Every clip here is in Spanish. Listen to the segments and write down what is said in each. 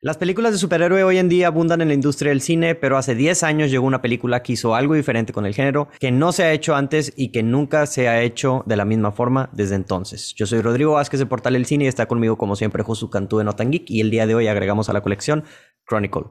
Las películas de superhéroe hoy en día abundan en la industria del cine, pero hace 10 años llegó una película que hizo algo diferente con el género, que no se ha hecho antes y que nunca se ha hecho de la misma forma desde entonces. Yo soy Rodrigo Vázquez de Portal El Cine y está conmigo como siempre Josu Cantú de Notan Geek y el día de hoy agregamos a la colección Chronicle.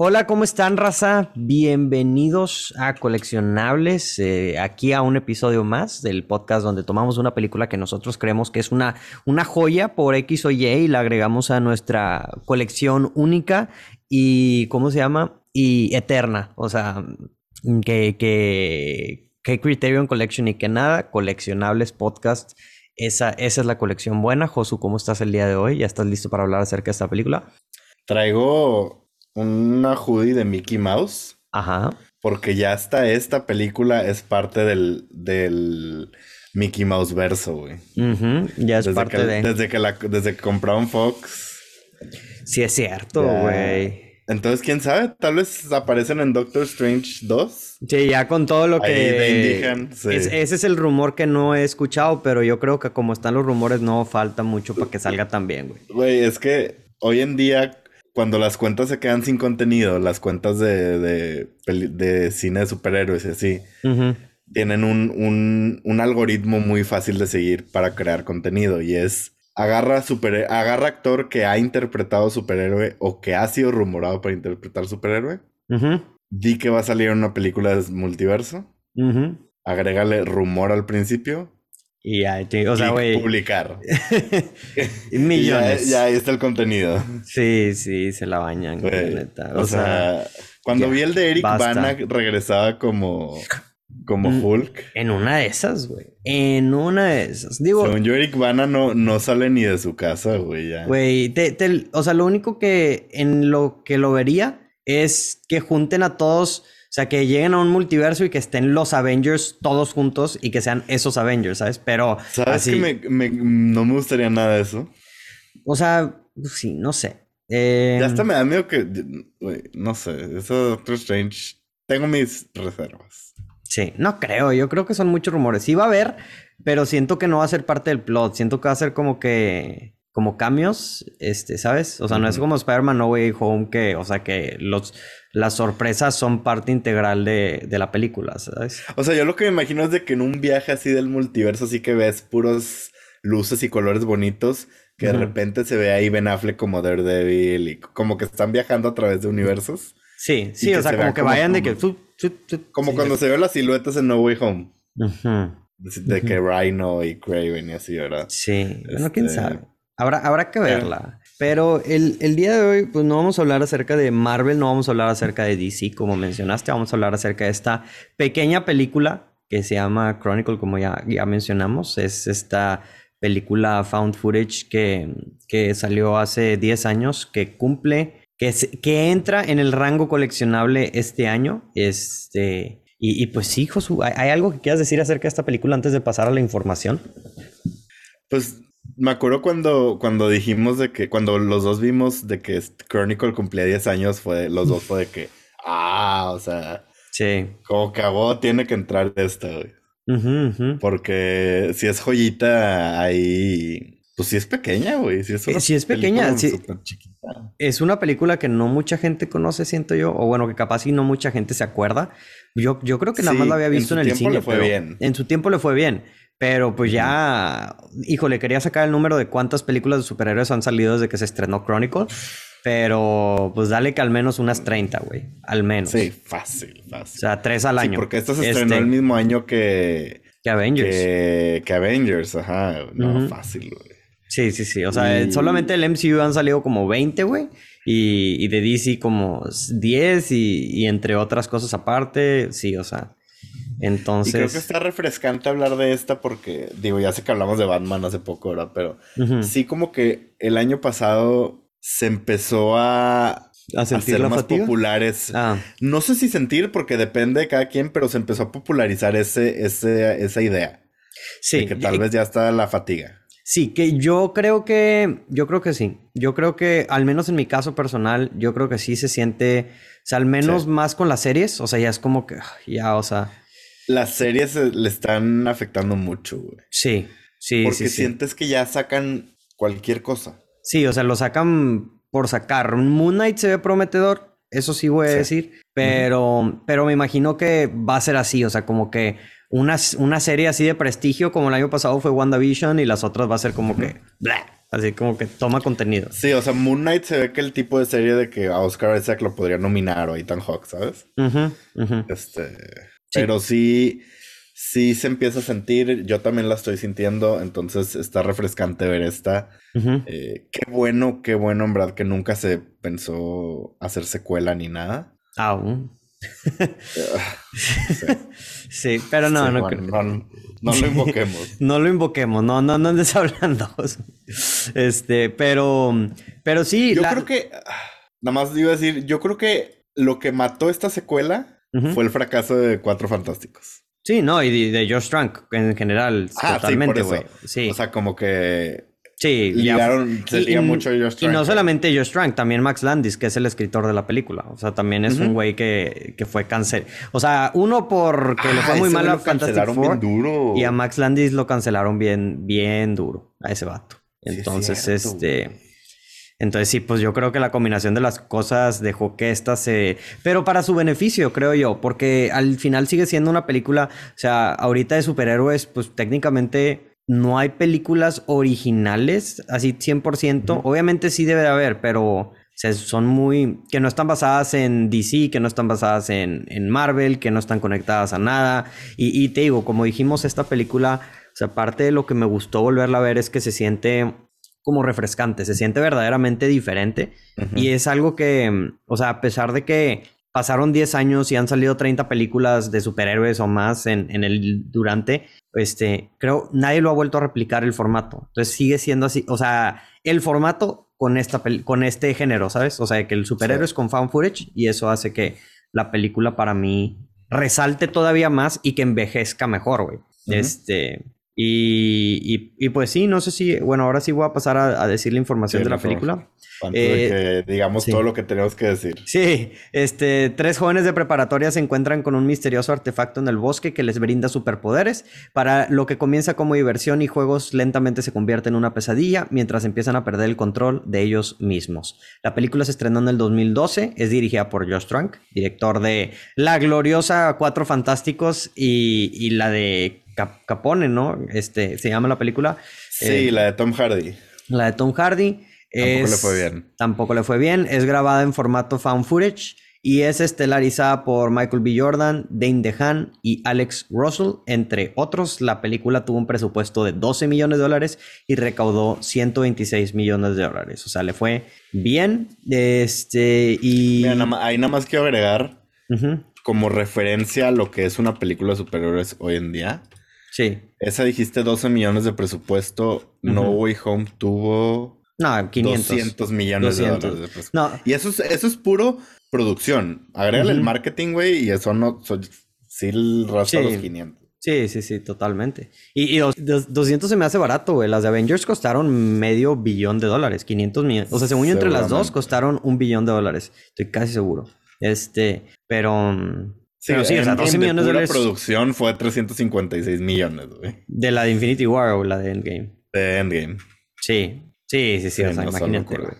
Hola, ¿cómo están, raza? Bienvenidos a Coleccionables, eh, aquí a un episodio más del podcast donde tomamos una película que nosotros creemos que es una, una joya por X o Y y la agregamos a nuestra colección única y, ¿cómo se llama? Y eterna, o sea, que, que, que Criterion Collection y que nada, Coleccionables Podcast. Esa, esa es la colección buena. Josu, ¿cómo estás el día de hoy? ¿Ya estás listo para hablar acerca de esta película? Traigo una hoodie de Mickey Mouse. Ajá. Porque ya hasta esta película es parte del, del Mickey Mouse verso, güey. Ya es parte de. Desde que, la, desde que compraron Fox. Sí, es cierto, güey. Entonces, quién sabe, tal vez aparecen en Doctor Strange 2. Sí, ya con todo lo que. Ahí indican, ese es el rumor que no he escuchado, pero yo creo que como están los rumores, no falta mucho para que salga también, güey. Güey, es que hoy en día cuando las cuentas se quedan sin contenido, las cuentas de, de, cine de superhéroes y así, tienen un, un, algoritmo muy fácil de seguir para crear contenido y es agarra, super, agarra actor que ha interpretado superhéroe o que ha sido rumorado para interpretar superhéroe, di que va a salir una película de multiverso, agrégale rumor al principio y ya, o sea, güey. Publicar. Millones. ya, ahí está el contenido. Sí, sí, se la bañan, neta. O, sea, cuando vi el de Eric Bana regresaba como. Como mm, Hulk. En una de esas, güey. En una de esas. Digo. Según yo, Eric Bana no, no sale ni de su casa, güey. Güey, o sea, lo único que en lo que lo vería es que junten a todos sea, que lleguen a un multiverso y que estén los Avengers todos juntos y que sean esos Avengers, ¿sabes? Pero. ¿Sabes que me, no me gustaría nada de eso? O sea, sí, no sé. Ya hasta me da miedo que. no sé, eso Doctor Strange. Tengo mis reservas. Sí, no creo. Yo creo que son muchos rumores. Sí va a haber, pero siento que no va a ser parte del plot. Siento que va a ser como que como cambios, este, ¿sabes? O sea, no es como Spider-Man No Way Home que, o sea, que los, las sorpresas son parte integral de, de, la película, ¿sabes? O sea, yo lo que me imagino es de que en un viaje así del multiverso, así que ves puros luces y colores bonitos, que de repente se ve ahí Ben Affleck como Daredevil y como que están viajando a través de universos. Sí, sí, o sea, como que vayan de que... Como cuando se ven las siluetas en No Way Home. De, que Rhino y Craven y así, ¿verdad? Sí, bueno, quién este, sabe. Habrá, habrá que verla. Pero el, día de hoy, pues no vamos a hablar acerca de Marvel, no vamos a hablar acerca de DC, como mencionaste, vamos a hablar acerca de esta pequeña película que se llama Chronicle, como ya, ya mencionamos. Es esta película found footage que, que salió hace 10 años, que cumple, que, que entra en el rango coleccionable este año. Este, y, pues sí, Josu, ¿hay algo que quieras decir acerca de esta película antes de pasar a la información? Pues me acuerdo cuando, cuando dijimos de que, cuando los dos vimos de que Chronicle cumplía 10 años, fue, los dos fue de que, ah, o sea, sí. como que tiene que entrar esta, güey. Porque si es joyita ahí, pues sí es pequeña, güey. Si es, eh, sí es pequeña, sí. Es una película que no mucha gente conoce, siento yo, o bueno, que capaz y no mucha gente se acuerda. Yo, yo creo que nada más la había visto en, el cine. Le fue bien. En su tiempo le fue bien. Pero pues ya, híjole, quería sacar el número de cuántas películas de superhéroes han salido desde que se estrenó Chronicle. Pero pues dale que al menos unas 30, güey. Al menos. Sí, fácil, fácil. O sea, tres al año. Sí, porque esta se estrenó este, el mismo año que... Que Avengers. Que, Avengers, ajá. No, fácil, güey. Sí, sí, sí. O sea, solamente el MCU han salido como 20, güey. Y, y, de DC como 10 y, y entre otras cosas aparte. Sí, o sea. Entonces. Y creo que está refrescante hablar de esta porque, digo, ya sé que hablamos de Batman hace poco, ¿verdad? Pero sí, como que el año pasado se empezó a a, ser más populares. Ah. No sé si sentir, porque depende de cada quien, pero se empezó a popularizar ese, ese, esa idea. Sí. De que tal vez ya está la fatiga. Sí, que yo creo que, yo creo que sí. Yo creo que, al menos en mi caso personal, yo creo que sí se siente, o sea, al menos más con las series, o sea, ya es como que, ya, o sea. Las series le están afectando mucho, güey. Sí, sí, Porque sí, sientes que ya sacan cualquier cosa. Sí, o sea, lo sacan por sacar. Moon Knight se ve prometedor, eso sí voy a decir, pero, pero me imagino que va a ser así, o sea, como que una, una serie así de prestigio como el año pasado fue WandaVision y las otras va a ser como que... así como que toma contenido. Sí, o sea, Moon Knight se ve que el tipo de serie de que a Oscar Isaac lo podría nominar o Ethan Hawke, ¿sabes? Este... Pero sí, sí se empieza a sentir, yo también la estoy sintiendo, entonces está refrescante ver esta. Eh, qué bueno, qué bueno, en verdad, que nunca se pensó hacer secuela ni nada. Aún. sí. pero no, no, no, lo invoquemos. no lo invoquemos, no, no, no andes hablando. Este, pero, pero sí. Yo creo que, nada más iba a decir, yo creo que lo que mató esta secuela fue el fracaso de Cuatro Fantásticos. Sí, no, y de, Josh Trank en general, ah, totalmente, güey. Sí, O sea, como que Sí, ligaron, y, mucho Josh Trank. Y no solamente Josh Trank, también Max Landis, que es el escritor de la película. O sea, también es un güey que, que, fue cáncer. O sea, uno porque le fue ah, muy mal a Fantastic Four. duro. Y a Max Landis lo cancelaron bien, bien duro a ese vato. Entonces, este. Entonces, sí, pues yo creo que la combinación de las cosas dejó que esta se. Pero para su beneficio, creo yo, porque al final sigue siendo una película. O sea, ahorita de superhéroes, pues técnicamente no hay películas originales, así 100%. Obviamente sí debe de haber, pero son muy... que no están basadas en DC, que no están basadas en, Marvel, que no están conectadas a nada. Y, te digo, como dijimos, esta película, o sea, parte de lo que me gustó volverla a ver es que se siente como refrescante, se siente verdaderamente diferente. Y es algo que, o sea, a pesar de que pasaron 10 años y han salido 30 películas de superhéroes o más en, en el durante, este, creo, nadie lo ha vuelto a replicar el formato. Entonces sigue siendo así, o sea, el formato con, esta con este género, ¿sabes? O sea, que el superhéroe es con fan footage y eso hace que la película para mí resalte todavía más y que envejezca mejor, güey. Este, y, y, pues sí, no sé si, bueno, ahora sí voy a pasar a, decir la información de la película. Antes de eh, que digamos todo lo que tenemos que decir. Sí, este, tres jóvenes de preparatoria se encuentran con un misterioso artefacto en el bosque que les brinda superpoderes. Para lo que comienza como diversión y juegos lentamente se convierte en una pesadilla mientras empiezan a perder el control de ellos mismos. La película se estrenó en el 2012, es dirigida por Josh Trank, director de La gloriosa Cuatro Fantásticos y, y la de Capone, ¿no? Este, se llama la película. Sí, eh, la de Tom Hardy. La de Tom Hardy. Tampoco le fue bien. Tampoco le fue bien. Es grabada en formato found footage y es estelarizada por Michael B. Jordan, Dane DeHaan y Alex Russell, entre otros. La película tuvo un presupuesto de 12 millones de dólares y recaudó 126 millones de dólares. O sea, le fue bien. Este, y... Mira, ahí nada más quiero agregar como referencia a lo que es una película de superhéroes hoy en día. Sí. Esa dijiste 12 millones de presupuesto. No Way Home tuvo. No, 500. 200 millones de dólares de presupuesto. No. Y eso es, eso es puro producción. Agrégale el marketing, güey, y eso no. sí, raspa los 500. Sí, sí, sí, totalmente. Y, y 200 se me hace barato, güey. Las de Avengers costaron medio billón de dólares, 500 millones. O sea, según yo, entre las dos costaron un billón de dólares. Estoy casi seguro. Este, pero. Mm, Sí, o sea, 12 millones de dólares. La producción fue 356 millones, güey. ¿De la de Infinity War o la de Endgame? De Endgame. Sí, sí, sí, sí, o sea, imagínate, güey.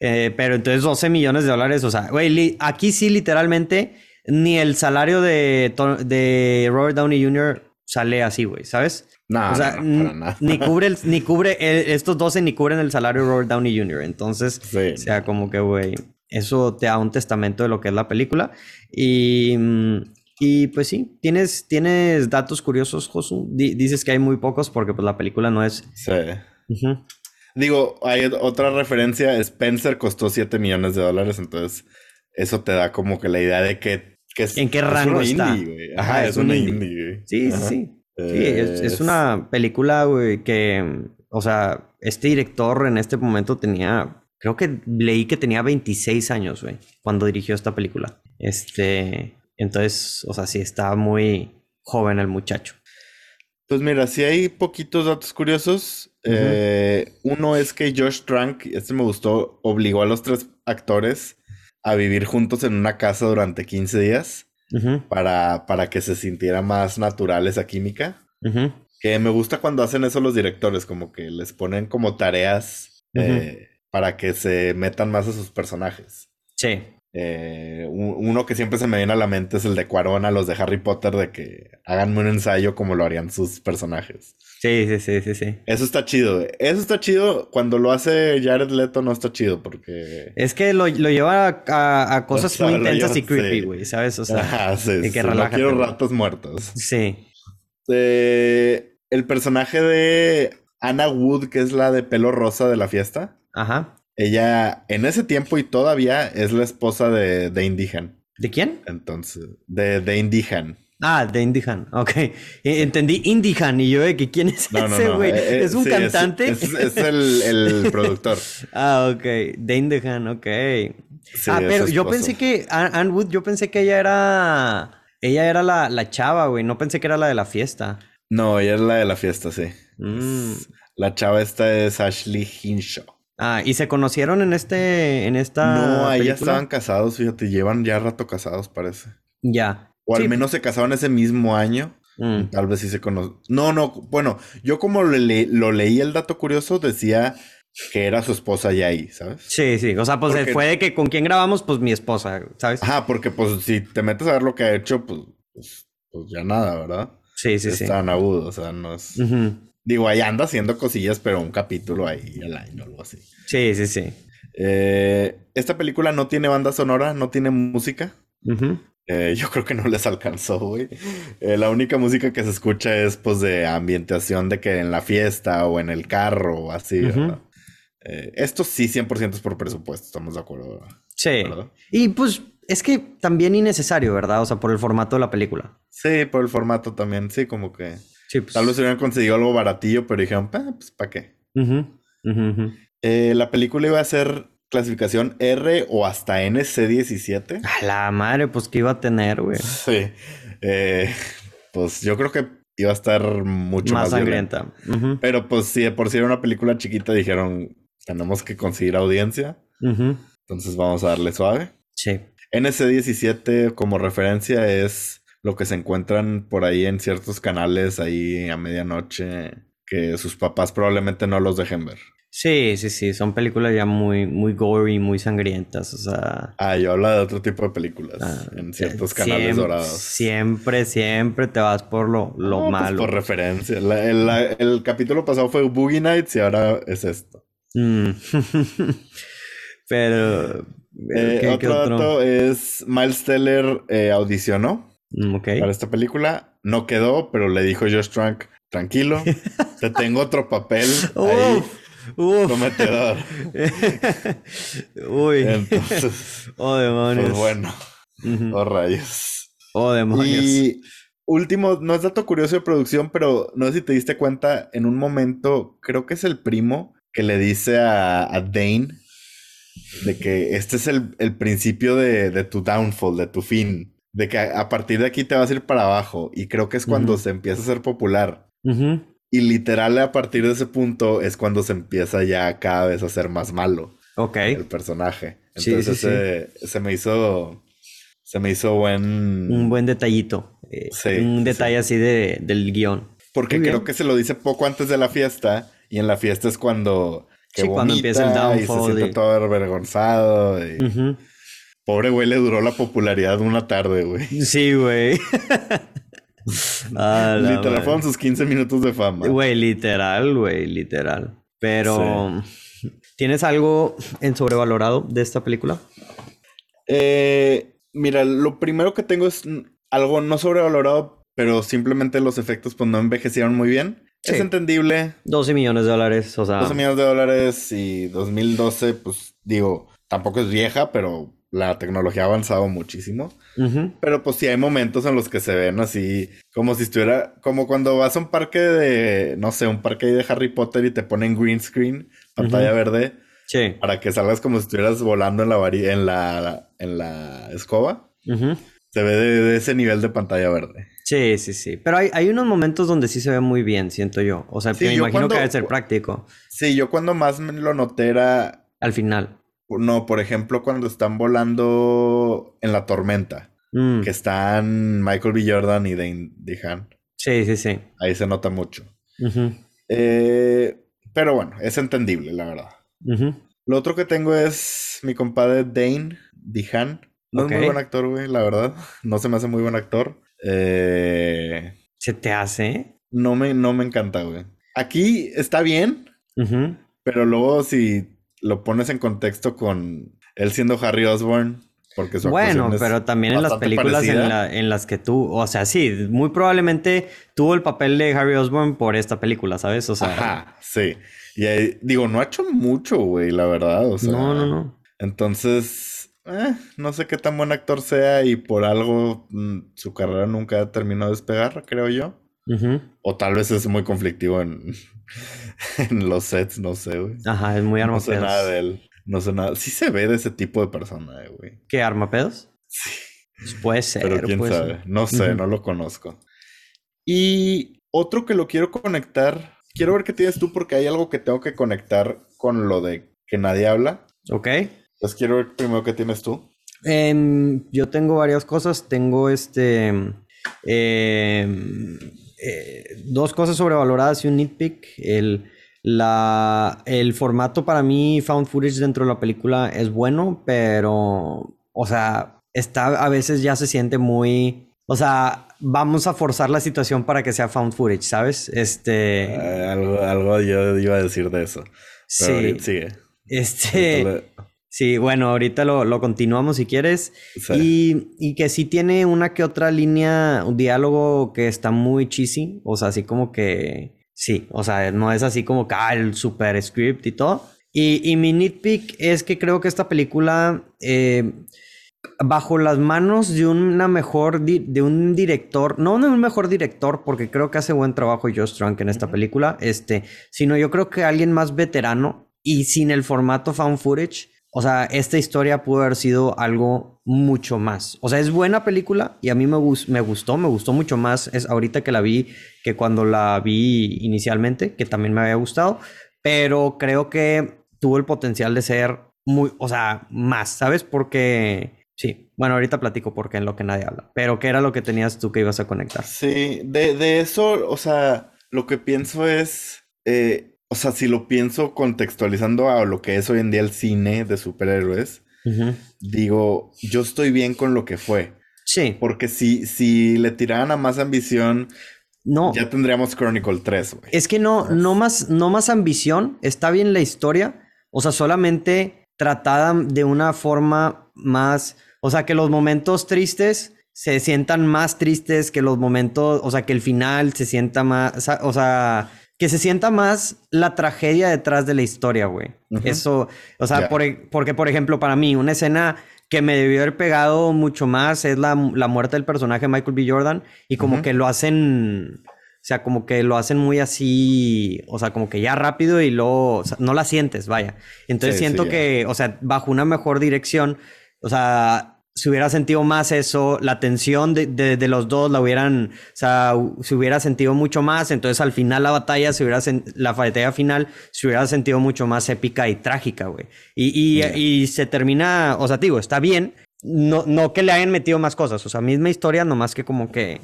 Eh, pero entonces 12 millones de dólares, o sea, güey, aquí sí literalmente ni el salario de, de Robert Downey Jr. sale así, güey, ¿sabes? No, o sea, no, ni cubre, ni cubre estos 12 ni cubren el salario de Robert Downey Jr. Entonces, o sea, como que, güey, eso te da un testamento de lo que es la película. Y, mm, y pues sí, tienes, tienes datos curiosos, Josu. dices que hay muy pocos porque pues la película no es... Sí. Digo, hay otra referencia, Spencer costó 7 millones de dólares, entonces eso te da como que la idea de que... ¿En qué rango está? Ajá, es, una indie. Sí, sí, sí. Sí, es, es, una película, güey, que, o sea, este director en este momento tenía creo que leí que tenía 26 años, güey, cuando dirigió esta película. Este, entonces, o sea, sí, estaba muy joven el muchacho. Pues mira, si hay poquitos datos curiosos. Eh, uno es que Josh Trank, este me gustó, obligó a los tres actores a vivir juntos en una casa durante 15 días para, para que se sintiera más natural esa química. Que me gusta cuando hacen eso los directores, como que les ponen como tareas eh, para que se metan más a sus personajes. Sí. Eh, uno que siempre se me viene a la mente es el de Cuarón a los de Harry Potter de que hagan un ensayo como lo harían sus personajes. Sí, sí, sí, sí, sí. Eso está chido. Eso está chido. Cuando lo hace Jared Leto no está chido porque... Es que lo, lleva a, cosas muy intensas y creepy, güey, ¿sabes? O sea, sí, que no quiero ratos muertos. Sí. Eh, el personaje de Anna Wood, que es la de pelo rosa de la fiesta. Ajá. Ella en ese tiempo y todavía es la esposa de, de Indihan. ¿De quién? Entonces, de, de Indihan. Ah, de Indihan, ok. E, entendí Indihan y yo de que quién es ese, güey. Eh, eh, ¿Es un cantante? Es, el, el, productor. ah, ok. De Indihan, ok. ah, pero yo pensé que Anne Wood, yo pensé que ella era. Ella era la, la chava, güey. No pensé que era la de la fiesta. No, ella es la de la fiesta, sí. Mm. La chava esta es Ashley Hinshaw. Ah, ¿y se conocieron en este, en esta No, ahí ya estaban casados, fíjate, llevan ya rato casados, parece. Ya. O al menos se casaron ese mismo año. Mm. Tal vez sí se conocen. No, no, bueno, yo como lo, leí el dato curioso, decía que era su esposa ya ahí, ¿sabes? Sí, sí, o sea, pues fue de que con quién grabamos, pues mi esposa, ¿sabes? Ajá, porque pues si te metes a ver lo que ha hecho, pues, pues, pues ya nada, ¿verdad? Sí, sí, sí. Tan agudo, o sea, no es... Digo, ahí anda haciendo cosillas, pero un capítulo ahí al año, algo así. Sí, sí, sí. Eh, esta película no tiene banda sonora, no tiene música. Eh, yo creo que no les alcanzó, güey. Eh, la única música que se escucha es, pues, de ambientación de que en la fiesta o en el carro o así, ¿verdad? esto sí, 100% es por presupuesto, estamos de acuerdo. Sí. Y pues es que también innecesario, ¿verdad? O sea, por el formato de la película. Sí, por el formato también, sí, como que... Pues. Tal vez hubieran conseguido algo baratillo, pero dijeron, pues, ¿para qué? Eh, la película iba a ser clasificación R o hasta NC17. A la madre, pues, ¿qué iba a tener, güey? Sí. Eh, pues yo creo que iba a estar mucho más, más sangrienta. Pero pues si por si era una película chiquita, dijeron, tenemos que conseguir audiencia. Entonces vamos a darle suave. Sí. NC17 como referencia es lo que se encuentran por ahí en ciertos canales ahí a medianoche que sus papás probablemente no los dejen ver. Sí, sí, sí, son películas ya muy, muy gory, muy sangrientas, o sea... Ah, yo hablo de otro tipo de películas ah, en ciertos canales dorados. Siempre, siempre te vas por lo, lo pues malo. por referencia. el, capítulo pasado fue Boogie Nights y ahora es esto. Mm. Pero... Eh, otro, dato es Miles Teller eh, audicionó Mm, para esta película. No quedó, pero le dijo Josh Trank, tranquilo, te tengo otro papel ahí. Prometedor. Uy. Entonces, oh, demonios. Pues bueno. Oh, rayos. Oh, demonios. Y último, no es dato curioso de producción, pero no sé si te diste cuenta, en un momento, creo que es el primo que le dice a, a Dane de que este es el, el principio de, de, tu downfall, de tu fin de que a, partir de aquí te vas a ir para abajo. Y creo que es cuando se empieza a ser popular. Y literal, a partir de ese punto es cuando se empieza ya cada vez a ser más malo. Ok. El personaje. Entonces se me hizo. Se me hizo buen. Un buen detallito. Eh, un detalle así de, del guion. Porque creo que se lo dice poco antes de la fiesta. Y en la fiesta es cuando. Que cuando empieza el downfall. Y se siente todo avergonzado. Y... Pobre güey, le duró la popularidad una tarde, güey. Sí, güey. literal fueron sus 15 minutos de fama. Güey, literal, güey, literal. Pero, ¿tienes algo en sobrevalorado de esta película? Eh, mira, lo primero que tengo es algo no sobrevalorado, pero simplemente los efectos pues no envejecieron muy bien. Es entendible. 12 millones de dólares, o sea. 12 millones de dólares y 2012, pues digo, tampoco es vieja, pero la tecnología ha avanzado muchísimo. Pero pues sí hay momentos en los que se ven así, como si estuviera, como cuando vas a un parque de, no sé, un parque de Harry Potter y te ponen green screen, pantalla verde. Sí. Para que salgas como si estuvieras volando en la, en la, en la escoba. Se ve de, ese nivel de pantalla verde. Sí, sí, sí. Pero hay, hay unos momentos donde sí se ve muy bien, siento yo. O sea, me imagino que debe ser práctico. Sí, yo cuando más me lo noté era... Al final. No, por ejemplo, cuando están volando en la tormenta. Mm. Que están Michael B. Jordan y Dane DeHaan. Sí, sí, sí. Ahí se nota mucho. eh, pero bueno, es entendible, la verdad. Lo otro que tengo es mi compadre Dane DeHaan. No es muy buen actor, güey, la verdad. No se me hace muy buen actor. Eh... ¿Se te hace? No me, no me encanta, güey. Aquí está bien, pero luego si lo pones en contexto con él siendo Harry Osborn, porque su Bueno, pero también en las películas en, las que tú, o sea, sí, muy probablemente tuvo el papel de Harry Osborn por esta película, ¿sabes? O sea, Ajá, sí. Y ahí, digo, no ha hecho mucho, güey, la verdad. O sea, no, no, no. Entonces, eh, no sé qué tan buen actor sea y por algo mm, su carrera nunca terminó de despegar, creo yo. O tal vez es muy conflictivo en, en los sets, no sé, güey. Ajá, es muy armapedos. No sé nada de él. No sé nada. Sí se ve de ese tipo de persona, eh, güey. ¿Qué, armapedos? Sí. Pues puede ser. Pero quién sabe. No sé, no lo conozco. Y otro que lo quiero conectar. Quiero ver qué tienes tú porque hay algo que tengo que conectar con lo de que nadie habla. Ok. Pues quiero ver primero qué tienes tú. Em, yo tengo varias cosas. Tengo este. Em, eh, dos cosas sobrevaloradas y un nitpick. El, la, el formato para mí, found footage dentro de la película es bueno, pero, o sea, está, a veces ya se siente muy, o sea, vamos a forzar la situación para que sea found footage, ¿sabes? Este... Eh, algo, algo yo iba a decir de eso. sí. sigue. Este... Sí, bueno, ahorita lo, continuamos si quieres. Y, y, que sí tiene una que otra línea, un diálogo que está muy cheesy. O sea, así como que. Sí, o sea, no es así como que ah, el super script y todo. Y, y, mi nitpick es que creo que esta película, eh, bajo las manos de una mejor, de un director, no de un mejor director, porque creo que hace buen trabajo Joe Strunk en esta película, este, sino yo creo que alguien más veterano y sin el formato found footage o sea, esta historia pudo haber sido algo mucho más. O sea, es buena película y a mí me, gustó, me gustó mucho más es ahorita que la vi que cuando la vi inicialmente, que también me había gustado, pero creo que tuvo el potencial de ser muy, o sea, más, ¿sabes? Porque sí, bueno, ahorita platico porque en lo que nadie habla, pero ¿qué era lo que tenías tú que ibas a conectar? Sí, de, de eso, o sea, lo que pienso es... Eh, o sea, si lo pienso contextualizando a lo que es hoy en día el cine de superhéroes, digo, yo estoy bien con lo que fue. Sí. Porque si, si le tiraran a más ambición, no. Ya tendríamos Chronicle 3, güey. Es que no, no más, no más ambición. Está bien la historia. O sea, solamente tratada de una forma más. O sea, que los momentos tristes se sientan más tristes que los momentos. O sea, que el final se sienta más. O sea, que se sienta más la tragedia detrás de la historia, güey. Eso, o sea, e, porque por ejemplo, para mí, una escena que me debió haber pegado mucho más es la, muerte del personaje Michael B. Jordan y como que lo hacen, o sea, como que lo hacen muy así, o sea, como que ya rápido y luego, no la sientes, vaya. Entonces siento que, o sea, bajo una mejor dirección, o sea, se hubiera sentido más eso, la tensión de, de, los dos la hubieran, o sea, se hubiera sentido mucho más, entonces al final la batalla se hubiera, la batalla final se hubiera sentido mucho más épica y trágica, güey. Y, y, se termina, o sea, digo, está bien, no, no que le hayan metido más cosas, o sea, misma historia, nomás que como que,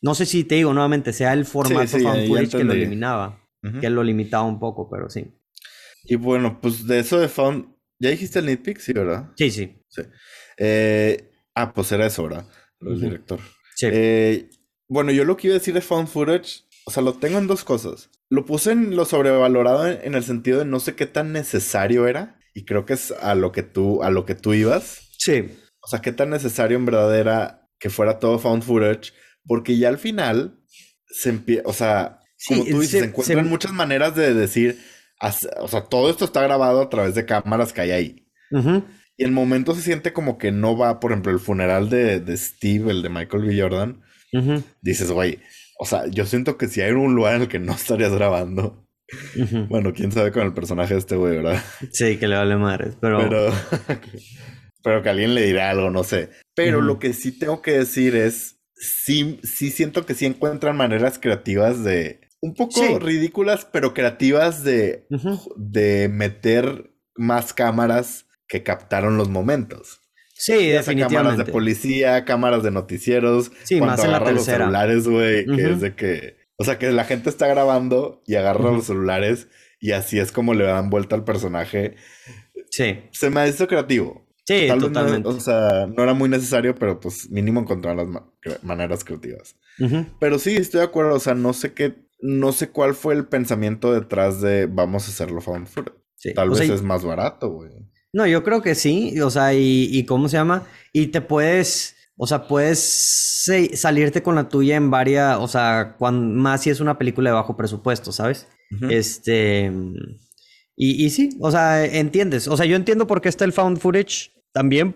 no sé si te digo nuevamente, sea el formato fan que lo eliminaba, que lo limitaba un poco, pero sí. Y bueno, pues de eso de found, ya dijiste el nitpick, sí, ¿verdad? Sí, sí. Sí. Eh, ah, pues era eso, ¿verdad? El director. Sí. Eh, bueno, yo lo que iba a decir de found footage, o sea, lo tengo en dos cosas. Lo puse en lo sobrevalorado en, el sentido de no sé qué tan necesario era. Y creo que es a lo que tú, a lo que tú ibas. Sí. O sea, qué tan necesario en verdad era que fuera todo found footage. Porque ya al final se empieza, o sea, como tú dices, se, encuentran muchas maneras de decir, o sea, todo esto está grabado a través de cámaras que hay ahí. Y el momento se siente como que no va, por ejemplo, el funeral de, Steve, el de Michael B. Jordan. Dices, güey, o sea, yo siento que si hay un lugar en el que no estarías grabando, Bueno, quién sabe con el personaje de este güey, ¿verdad? Sí, que le vale madre, pero... Pero, pero que alguien le dirá algo, no sé. Pero lo que sí tengo que decir es, sí, sí siento que sí encuentran maneras creativas de, un poco ridículas, pero creativas de, de meter más cámaras que captaron los momentos. Sí, definitivamente. Cámaras de policía, cámaras de noticieros. Sí, más en la tercera. los celulares, güey, que es de que... O sea, que la gente está grabando y agarra los celulares y así es como le dan vuelta al personaje. Sí. Se me ha hizo creativo. Sí, totalmente. o sea, no era muy necesario, pero pues mínimo encontrar las maneras creativas. Pero sí, estoy de acuerdo. O sea, no sé qué, no sé cuál fue el pensamiento detrás de vamos a hacerlo found footage. Tal vez es más barato, güey. No, yo creo que sí. O sea, y, y cómo se llama. Y te puedes. O sea, puedes salirte con la tuya en varias. O sea, más si es una película de bajo presupuesto, ¿sabes? Este. Y, y, sí, o sea, entiendes. O sea, yo entiendo por qué está el found footage también.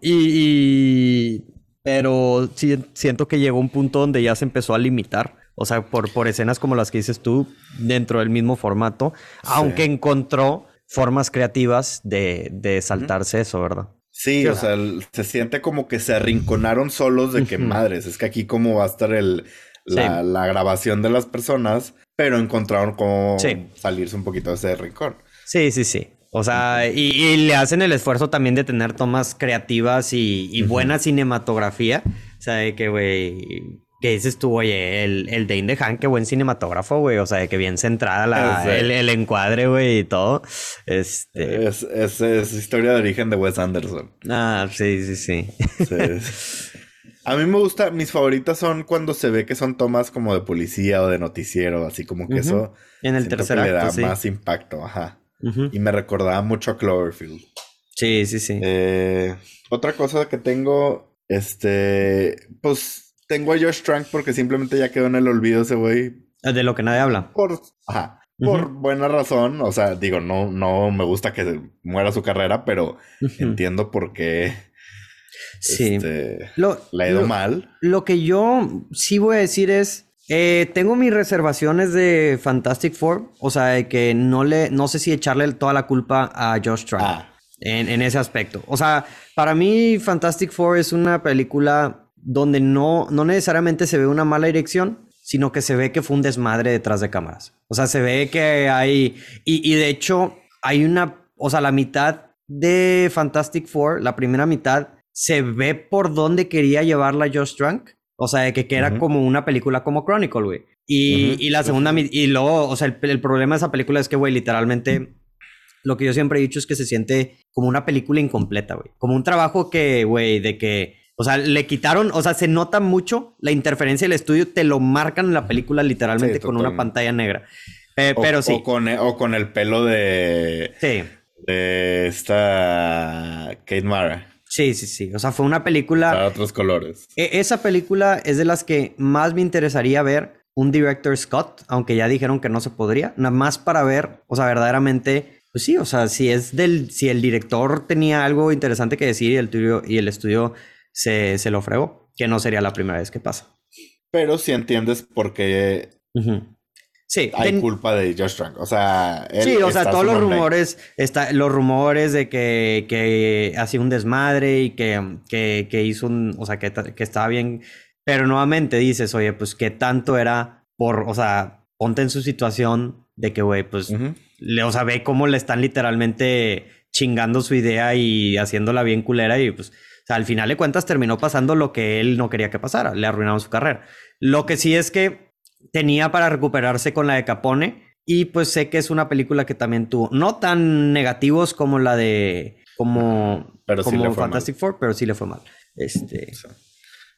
Y. pero sí, siento que llegó un punto donde ya se empezó a limitar. O sea, por, por escenas como las que dices tú, dentro del mismo formato. Aunque encontró formas creativas de, de saltarse eso, ¿verdad? Sí, o sea, se siente como que se arrinconaron solos de que madres, es que aquí cómo va a estar el, la, grabación de las personas, pero encontraron cómo salirse un poquito de ese rincón. Sí, sí, sí. O sea, y, le hacen el esfuerzo también de tener tomas creativas y, y buena cinematografía. O sea, de que, güey, que dices tú, oye, el, el Dane de Han, qué buen cinematógrafo, güey. O sea, que bien centrada la, el, el, encuadre, güey, y todo. Este... Es, es, es, historia de origen de Wes Anderson. Ah, sí, sí, sí. A mí me gusta, mis favoritas son cuando se ve que son tomas como de policía o de noticiero, así como que eso. En el tercer acto, le da más impacto, ajá. Y me recordaba mucho a Cloverfield. Sí, sí, sí. Eh, otra cosa que tengo, este, pues tengo a Josh Trank porque simplemente ya quedó en el olvido ese güey. De lo que nadie habla. Por, ajá, por buena razón. O sea, digo, no, no me gusta que muera su carrera, pero entiendo por qué. Sí. Este, le ha ido mal. Lo que yo sí voy a decir es. Eh, tengo mis reservaciones de Fantastic Four. O sea, de que no le. No sé si echarle toda la culpa a Josh Trank. Ah. En, en ese aspecto. O sea, para mí, Fantastic Four es una película donde no, no necesariamente se ve una mala dirección, sino que se ve que fue un desmadre detrás de cámaras. O sea, se ve que hay... Y, de hecho, hay una... O sea, la mitad de Fantastic Four, la primera mitad, se ve por dónde quería llevarla Josh Drunk. O sea, de que, que era como una película como Chronicle, güey. Y, y, la segunda... Y luego, o sea, el, el problema de esa película es que, güey, literalmente... Lo que yo siempre he dicho es que se siente como una película incompleta, güey. Como un trabajo que, güey, de que o sea, le quitaron, o sea, se nota mucho la interferencia del estudio, te lo marcan en la película literalmente con una pantalla negra. Eh, pero sí. O con, o con, el pelo de. Sí. De esta. Kate Mara. Sí, sí, sí. O sea, fue una película. Para otros colores. E, esa película es de las que más me interesaría ver un director Scott, aunque ya dijeron que no se podría. Nada más para ver, o sea, verdaderamente. Pues sí, o sea, si es del. Si el director tenía algo interesante que decir y el estudio, y el estudio se, se lo fregó, que no sería la primera vez que pasa. Pero si entiendes por qué sí, hay culpa de Josh Trank. O sea, sí, o sea, todos los rumores, está, los rumores de que, que hacía un desmadre y que, que, que hizo un, o sea, que, que estaba bien. Pero nuevamente dices, oye, pues qué tanto era por, o sea, ponte en su situación de que, güey, pues, le, o sea, ve cómo le están literalmente chingando su idea y haciéndola bien culera y pues sea, al final de cuentas terminó pasando lo que él no quería que pasara, le arruinaron su carrera. Lo que sí es que tenía para recuperarse con la de Capone y pues sé que es una película que también tuvo, no tan negativos como la de, como, como Fantastic Four, pero sí le fue mal. Este,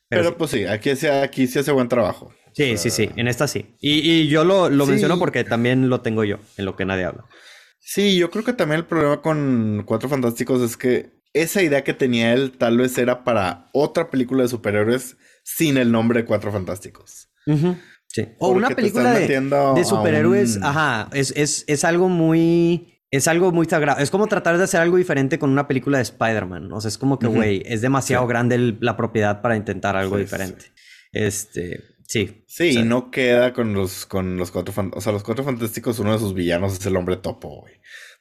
Pero, pues sí, aquí, aquí sí hace buen trabajo. Sí, sí, sí, en esta sí. Y, yo lo, menciono porque también lo tengo yo, en lo que nadie habla. Sí, yo creo que también el problema con Cuatro Fantásticos es que esa idea que tenía él tal vez era para otra película de superhéroes sin el nombre de Cuatro Fantásticos. Sí. O una película de, superhéroes, ajá, es, es, es, algo muy... Es algo muy sagrado. Es como tratar de hacer algo diferente con una película de Spider-Man. O sea, es como que, güey, es demasiado grande la propiedad para intentar algo diferente. Este, Sí. Sí, y no queda con los, con los cuatro fantásticos. O sea, los cuatro fantásticos, uno de sus villanos es el hombre topo, güey.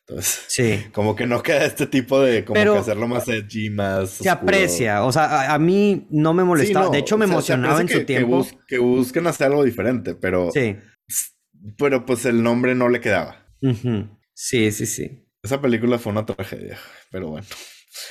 Entonces, sí. como que no queda este tipo de, como que hacerlo más edgy, más. Se aprecia, o sea, a, mí no me molestaba, de hecho me emocionaba en su tiempo. Que, busquen hacer algo diferente, pero. Sí. Pero pues el nombre no le quedaba. Sí, sí, sí. Esa película fue una tragedia, pero bueno.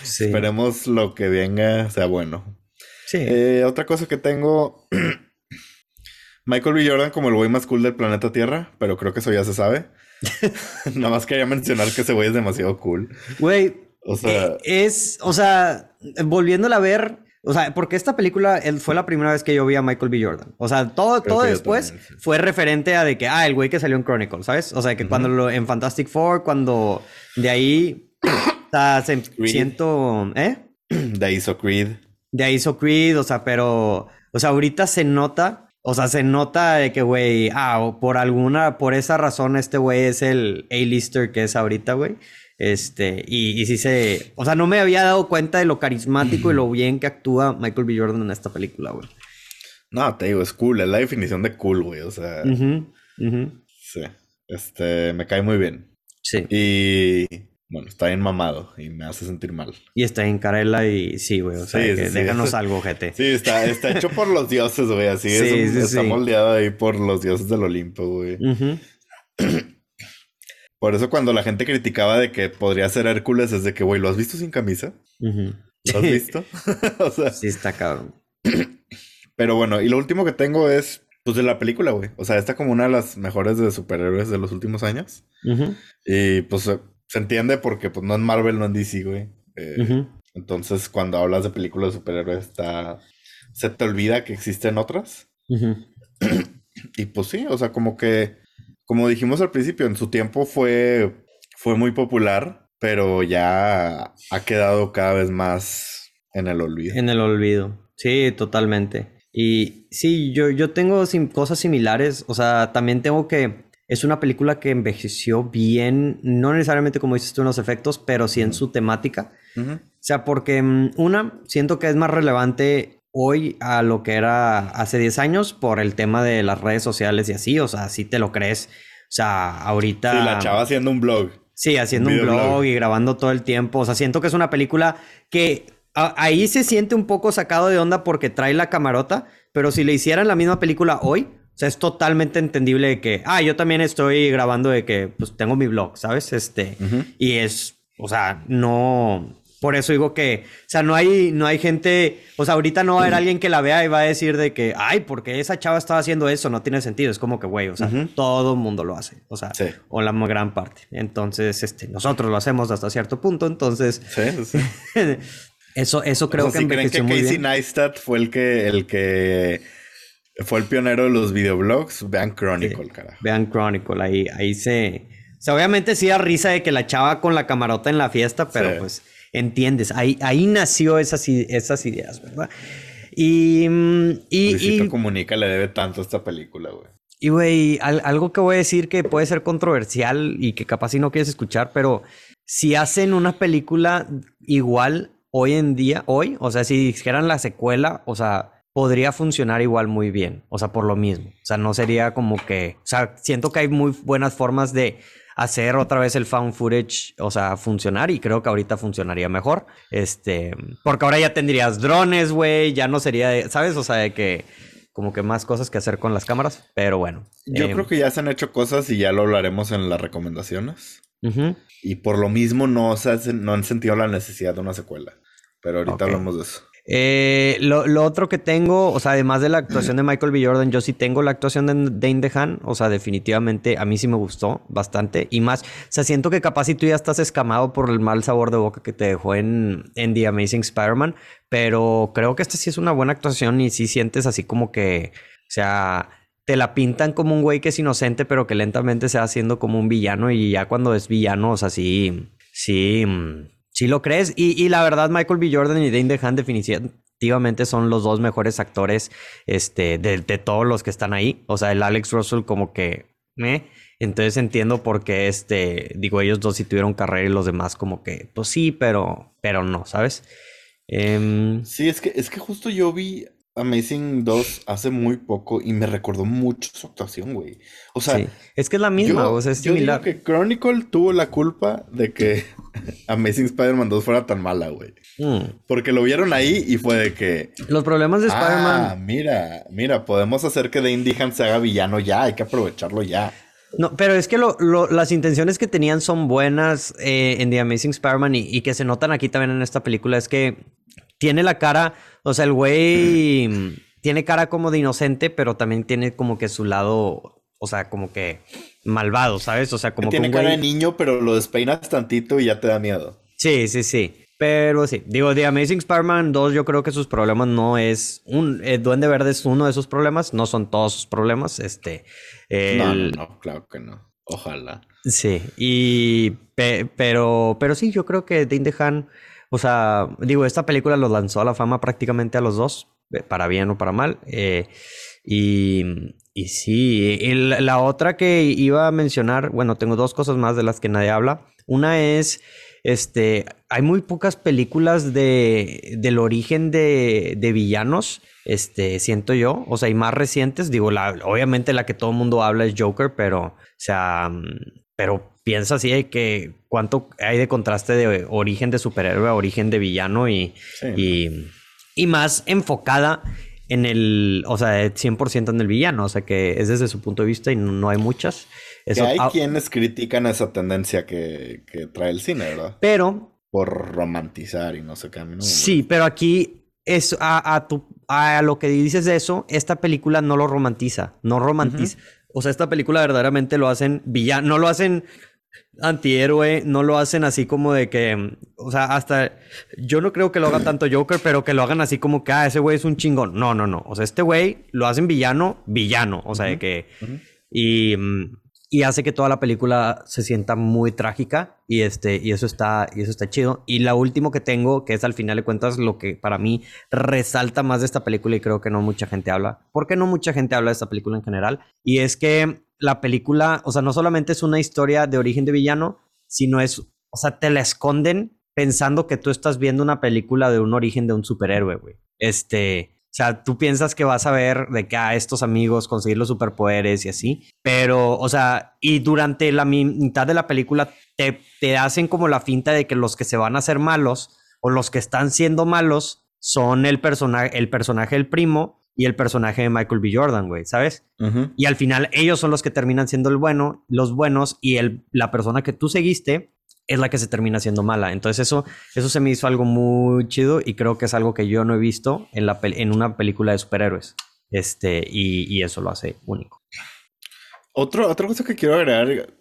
Esperemos lo que venga sea bueno. Sí. Eh, otra cosa que tengo. Michael B. Jordan como el güey más cool del planeta Tierra, pero creo que eso ya se sabe. Nada más quería mencionar que ese güey es demasiado cool. Güey. O sea. Eh, es. O sea, volviéndola a ver. O sea, porque esta película fue la primera vez que yo vi a Michael B. Jordan. O sea, todo, todo después fue referente a de que, ah, el güey que salió en Chronicle, ¿sabes? O sea, que cuando lo, en Fantastic Four, cuando de ahí, o sea, se, siento, ¿eh? De ahí hizo Creed. De ahí hizo Creed, o sea, pero, o sea, ahorita se nota o sea, se nota de que, güey, ah, por alguna, por esa razón este güey es el A-lister que es ahorita, güey. Este, y, y sí se, o sea, no me había dado cuenta de lo carismático y lo bien que actúa Michael B. Jordan en esta película, güey. No, te digo, es cool, es la definición de cool, güey, o sea. Sí, este, me cae muy bien. Sí. Y bueno, está bien mamado y me hace sentir mal. Y está en Carela y sí, güey. O sea, déjanos algo, gente. Sí, está, está hecho por los dioses, güey. Así es. está moldeado ahí por los dioses del Olimpo, güey. Por eso cuando la gente criticaba de que podría ser Hércules es de que, güey, ¿lo has visto sin camisa? ¿Lo has visto? o sea, sí, está cabrón. Pero bueno, y lo último que tengo es, pues, de la película, güey. O sea, está como una de las mejores de superhéroes de los últimos años. Y pues se entiende porque pues no en Marvel, no en DC, güey. Eh, entonces, cuando hablas de películas de superhéroes, está... se te olvida que existen otras. y pues sí, o sea, como que, como dijimos al principio, en su tiempo fue, fue muy popular, pero ya ha quedado cada vez más en el olvido. En el olvido, sí, totalmente. Y sí, yo, yo tengo cosas similares, o sea, también tengo que es una película que envejeció bien, no necesariamente como dices tú en los efectos, pero sí en su temática. O sea, porque mm, una, siento que es más relevante hoy a lo que era hace 10 años por el tema de las redes sociales y así, o sea, si te lo crees. O sea, ahorita... Sí, la chava haciendo un blog. Sí, haciendo un, blog y grabando todo el tiempo. O sea, siento que es una película que ahí se siente un poco sacado de onda porque trae la camarota, pero si le hicieran la misma película hoy, sea, es totalmente entendible que, ah, yo también estoy grabando de que, pues, tengo mi blog, ¿sabes? Este, y es, o sea, no, por eso digo que, o sea, no hay, no hay gente, o sea, ahorita no va a haber alguien que la vea y va a decir de que, ay, porque esa chava estaba haciendo eso, no tiene sentido. Es como que, güey, o sea, todo el mundo lo hace, o sea, o la gran parte. Entonces, este, nosotros lo hacemos hasta cierto punto, entonces. Sí, sí. eso, eso creo que si creen que Casey Neistat fue el que, el que fue el pionero de los videoblogs. Vean Chronicle, carajo. Vean Chronicle, ahí, ahí se. O sea, obviamente sí da risa de que la chava con la camarota en la fiesta, pero pues entiendes, ahí, ahí nació esas, esas ideas, ¿verdad? Y. Mm, y, Comunica le debe tanto a esta película, güey. Y, güey, algo que voy a decir que puede ser controversial y que capaz si no quieres escuchar, pero si hacen una película igual hoy en día, hoy, o sea, si dijeran la secuela, o sea, podría funcionar igual muy bien. O sea, por lo mismo. O sea, no sería como que. O sea, siento que hay muy buenas formas de hacer otra vez el found footage, o sea, funcionar y creo que ahorita funcionaría mejor. Este, porque ahora ya tendrías drones, güey, ya no sería, ¿sabes? O sea, de que como que más cosas que hacer con las cámaras, pero bueno. Yo em, creo que ya se han hecho cosas y ya lo hablaremos en las recomendaciones. Y por lo mismo no, se no han sentido la necesidad de una secuela. Pero ahorita hablamos de eso. Eh, lo, otro que tengo, o sea, además de la actuación de Michael B. Jordan, yo sí tengo la actuación de Dane DeHaan. O sea, definitivamente a mí sí me gustó bastante. Y más, o sea, siento que capaz si tú ya estás escamado por el mal sabor de boca que te dejó en, en The Amazing Spider-Man. Pero creo que esta sí es una buena actuación y sí sientes así como que, o sea, te la pintan como un güey que es inocente, pero que lentamente se va haciendo como un villano. Y ya cuando es villano, o sea, sí, sí si lo crees. Y, la verdad, Michael B. Jordan y Dane DeHaan definitivamente son los dos mejores actores este, de, todos los que están ahí. O sea, el Alex Russell como que... ¿eh? Entonces entiendo por qué, este, digo, ellos dos sí tuvieron carrera y los demás como que, pues sí, pero, pero no, ¿sabes? Em, sí, es que, es que justo yo vi, Amazing 2 hace muy poco y me recordó mucho su actuación, güey. O sea, es que es la misma, o sea, es similar. Yo digo que Chronicle tuvo la culpa de que Amazing Spider-Man 2 fuera tan mala, güey. Mm. Porque lo vieron ahí y fue de que. Los problemas de Spider-Man. Ah, mira, mira, podemos hacer que Dane Dehan se haga villano ya, hay que aprovecharlo ya. No, pero es que las intenciones que tenían son buenas eh, en The Amazing Spider-Man y, que se notan aquí también en esta película. Es que tiene la cara, o sea, el güey tiene cara como de inocente, pero también tiene como que su lado, o sea, como que malvado, ¿sabes? O sea, como que. Tiene cara de niño, pero lo despeinas tantito y ya te da miedo. Sí, sí, sí. Pero sí, digo, The Amazing Spider-Man 2, yo creo que sus problemas no es un. El eh, Duende Verde es uno de sus problemas, no son todos sus problemas. Este. No, no, claro que no. Ojalá. Sí, y. pero, pero sí, yo creo que Dean DeHaan. O sea, digo, esta película los lanzó a la fama prácticamente a los dos, eh, para bien o para mal. Eh, y, y sí, la otra que iba a mencionar, bueno, tengo dos cosas más de las que nadie habla. Una es este, hay muy pocas películas de, del origen de, de, villanos, este, siento yo. O sea, hay más recientes. Digo, la, obviamente la que todo el mundo habla es Joker, pero, o sea, mm, pero piensa así que cuánto hay de contraste de origen de superhéroe a origen de villano y, y, y, más enfocada en el, o sea, 100% en el villano. O sea, que es desde su punto de vista y no hay muchas hay quienes critican esa tendencia que, trae el cine, ¿verdad? Pero... Por romantizar y no sé qué. sí, pero aquí es a, tu, a lo que dices de eso, esta película no lo romantiza, no romantiza. O sea, esta película verdaderamente lo hacen villano, no lo hacen antihéroe, no lo hacen así como de que, o sea, hasta yo no creo que lo haga tanto Joker, pero que lo hagan así como que, ah, ese güey es un chingón. No, no, no. O sea, este güey lo hacen villano, villano. O sea, de que... Y... Mm, y hace que toda la película se sienta muy trágica y este y eso está y eso está chido. Y la última que tengo que es al final de cuentas lo que para mí resalta más de esta película y creo que no mucha gente habla porque no mucha gente habla de esta película en general y es que la película o sea no solamente es una historia de origen de villano sino es o sea te la esconden pensando que tú estás viendo una película de un origen de un superhéroe güey. Este o sea, tú piensas que vas a ver de que a ah, estos amigos conseguir los superpoderes y así, pero, o sea, y durante la mitad de la película te, te hacen como la finta de que los que se van a hacer malos o los que están siendo malos son el, personaje el personaje del primo y el personaje de Michael B. Jordan, güey, ¿sabes? Y al final ellos son los que terminan siendo el bueno, los buenos y el, la persona que tú seguiste es la que se termina siendo mala. Entonces eso, eso se me hizo algo muy chido y creo que es algo que yo no he visto en, la en una película de superhéroes. Este, y, eso lo hace único. Otro, otra cosa que quiero agregar,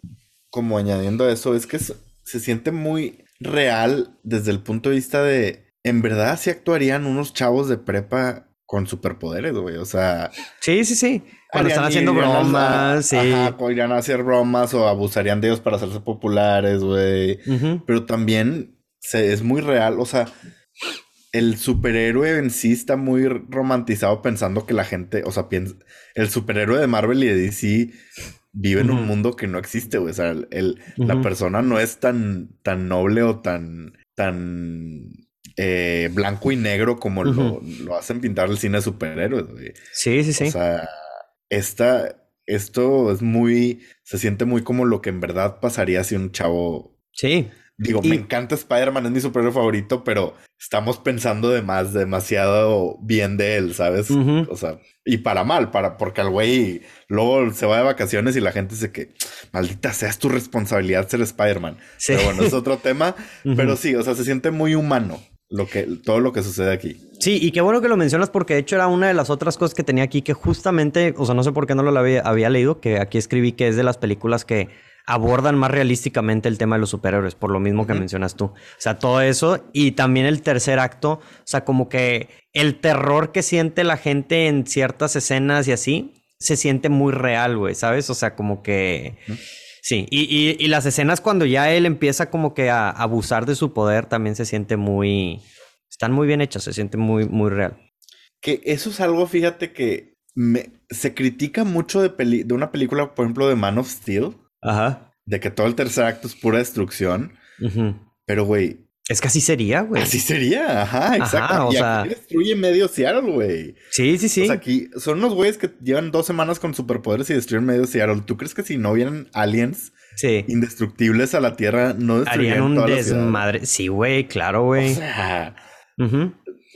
como añadiendo a eso, es que se siente muy real desde el punto de vista de, en verdad, si actuarían unos chavos de prepa con superpoderes, güey. O sea. Sí, sí, sí. Cuando están haciendo bromas, sí. Ajá, podrían hacer bromas o abusarían de ellos para hacerse populares, güey. Pero también se, es muy real. O sea, el superhéroe en sí está muy romantizado pensando que la gente, o sea, piensa, el superhéroe de Marvel y de DC vive en un mundo que no existe, güey. O sea, el, la persona no es tan, tan noble o tan, tan eh, blanco y negro como lo, hacen pintar el cine de superhéroes, güey. Sí, sí, sí. O sea, esta, esto es muy, se siente muy como lo que en verdad pasaría si un chavo... Sí. Digo, me encanta Spider-Man, es mi superhéroe favorito, pero estamos pensando de más, demasiado bien de él, ¿sabes? O sea, y para mal, para, porque al güey luego se va de vacaciones y la gente dice que maldita sea, es tu responsabilidad ser Spider-Man. Sí. Pero bueno, es otro tema. Pero sí, o sea, se siente muy humano lo que, todo lo que sucede aquí. Sí, y qué bueno que lo mencionas porque de hecho era una de las otras cosas que tenía aquí que justamente, o sea, no sé por qué no lo había, había leído, que aquí escribí que es de las películas que abordan más realísticamente el tema de los superhéroes, por lo mismo que mencionas tú. O sea, todo eso y también el tercer acto, o sea, como que el terror que siente la gente en ciertas escenas y así, se siente muy real, güey, ¿sabes? O sea, como que... Sí, y, las escenas cuando ya él empieza como que a abusar de su poder también se siente muy... Están muy bien hechas, se siente muy, muy real. Que eso es algo, fíjate, que se critica mucho de, de una película, por ejemplo, de Man of Steel. Ajá. De que todo el tercer acto es pura destrucción. Pero, güey, Es que así sería, güey. Así sería, ajá, exacto. o y sea... aquí destruye medio Seattle, güey. Sí, sí, sí. O sea, aquí son unos güeyes que llevan dos semanas con superpoderes y destruyen medio Seattle. ¿Tú crees que si no hubieran aliens indestructibles a la Tierra, no destruirían Harían un desmadre? Sí, güey, claro, güey. O sea,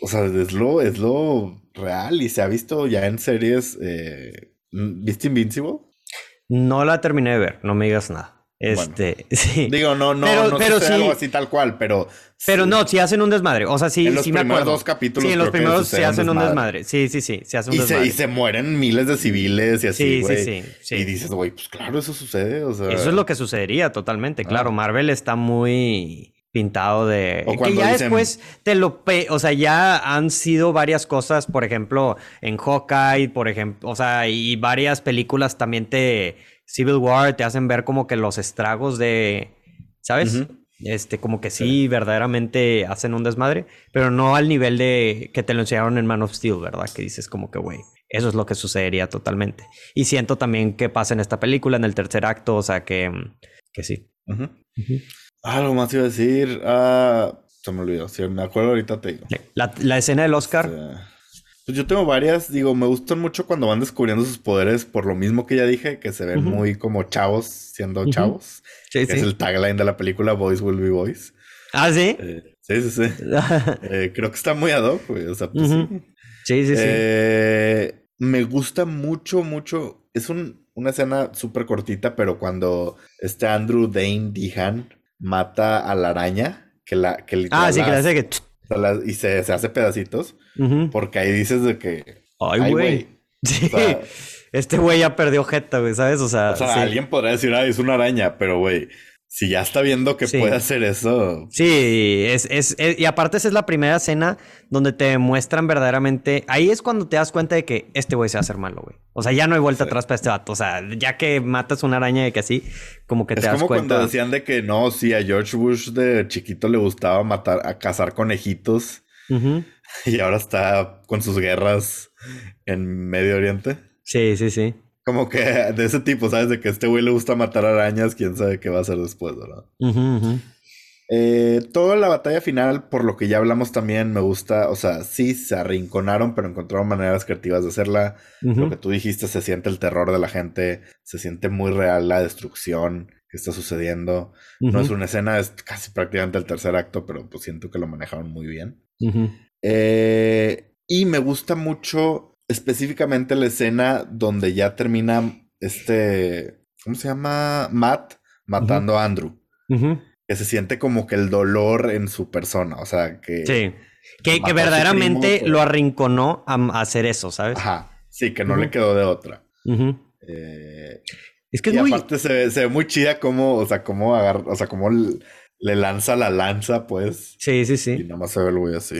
o sea, es lo, es lo real y se ha visto ya en series. Eh... ¿Viste Invincible? No la terminé de ver, no me digas nada. Este, sí. Digo, no, no, pero, no pero sí, algo así tal cual, pero. Pero no, sí hacen un desmadre. O sea, sí, en los sí me acuerdo. dos capítulos. Sí, en los primeros sí hacen un desmadre. Sí, sí, sí, se hace un y desmadre. Se, y se mueren miles de civiles y así, güey. Sí, sí, sí, Y dices, güey, pues claro, eso sucede. O sea... Eso es lo que sucedería totalmente. Ah. Claro, Marvel está muy pintado de o que ya dicen... después te lo pe... o sea ya han sido varias cosas por ejemplo en Hawkeye por ejemplo o sea y varias películas también te Civil War te hacen ver como que los estragos de, ¿sabes? Uh -huh. Este, como que sí, sí, verdaderamente hacen un desmadre, pero no al nivel de que te lo enseñaron en Man of Steel, ¿verdad? Que dices como que, güey, eso es lo que sucedería totalmente. Y siento también que pasa en esta película, en el tercer acto, o sea, que, que sí. Uh -huh. Uh -huh. Algo más iba a decir. Uh, se me olvidó. Si me acuerdo ahorita te digo. La, la escena del Oscar. O sea... Pues yo tengo varias, digo, me gustan mucho cuando van descubriendo sus poderes, por lo mismo que ya dije, que se ven uh -huh. muy como chavos siendo uh -huh. chavos. Sí, que sí. Es el tagline de la película Boys Will Be Boys. Ah, sí. Eh, sí, sí, sí. eh, creo que está muy ad hoc, güey. O sea, pues uh -huh. sí. Sí, sí, eh, Me gusta mucho, mucho. Es un, una escena súper cortita, pero cuando este Andrew Dane Dehan mata a la araña, que la. Que ah, sí, que le hace que. Y se, se hace pedacitos. Uh -huh. Porque ahí dices de que. Ay, güey. Sí. O sea, este güey ya perdió jeta, güey, ¿sabes? O sea. O sea, sí. alguien podrá decir, ay, es una araña, pero güey. Si ya está viendo que sí. puede hacer eso. Sí, es, es, es, Y aparte, esa es la primera escena donde te muestran verdaderamente. Ahí es cuando te das cuenta de que este güey se va a hacer malo, güey. O sea, ya no hay vuelta sí. atrás para este vato. O sea, ya que matas una araña de que así, como que te es das como cuenta. cuando decían de que no, sí, a George Bush de chiquito le gustaba matar, a cazar conejitos. Uh -huh. Y ahora está con sus guerras en Medio Oriente. Sí, sí, sí. Como que de ese tipo, ¿sabes? De que a este güey le gusta matar arañas, quién sabe qué va a hacer después, ¿verdad? Uh -huh, uh -huh. Eh, toda la batalla final, por lo que ya hablamos también, me gusta. O sea, sí, se arrinconaron, pero encontraron maneras creativas de hacerla. Uh -huh. Lo que tú dijiste, se siente el terror de la gente, se siente muy real la destrucción que está sucediendo. Uh -huh. No es una escena, es casi prácticamente el tercer acto, pero pues siento que lo manejaron muy bien. Uh -huh. eh, y me gusta mucho específicamente la escena donde ya termina este, ¿cómo se llama? Matt matando uh -huh. a Andrew. Que se siente como que el dolor en su persona, o sea, que... Sí, que, que verdaderamente primo, lo arrinconó a, a, hacer eso, ¿sabes? Ajá, sí, que no le quedó de otra. Eh, es que es y muy... aparte se ve, se ve, muy chida como, o sea, como agarra, o sea, como le lanza la lanza, pues. Sí, sí, sí. Y nada más se ve el güey así.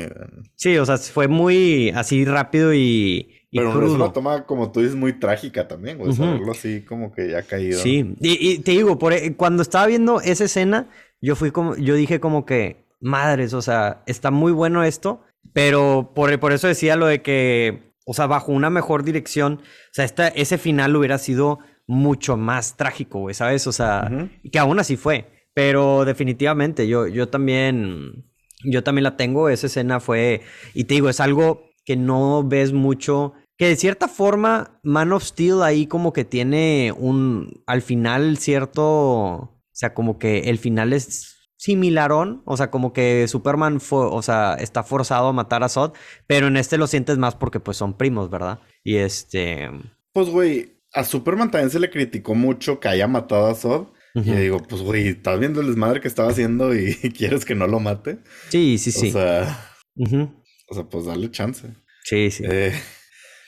Sí, o sea, fue muy así rápido y. y Pero crudo. es una toma, como tú dices, muy trágica también, güey. Uh -huh. Saberlo así como que ya ha caído. Sí, y, y, te digo, por, e, cuando estaba viendo esa escena, yo fui como, yo dije como que, madres, o sea, está muy bueno esto, pero por, por eso decía lo de que, o sea, bajo una mejor dirección, o sea, esta, ese final hubiera sido mucho más trágico, güey, ¿sabes? O sea, uh -huh. que aún así fue. Pero definitivamente, yo, yo también. Yo también la tengo. Esa escena fue. Y te digo, es algo que no ves mucho. Que de cierta forma, Man of Steel ahí como que tiene un. Al final, cierto. O sea, como que el final es similarón. O sea, como que Superman fue. O sea, está forzado a matar a Zod. Pero en este lo sientes más porque pues son primos, ¿verdad? Y este. Pues, güey, a Superman también se le criticó mucho que haya matado a Zod. Uh -huh. Y digo, pues, güey, estás viendo el desmadre que estaba haciendo y quieres que no lo mate. Sí, sí, sí. O sea, uh -huh. o sea pues dale chance. Sí, sí. Eh,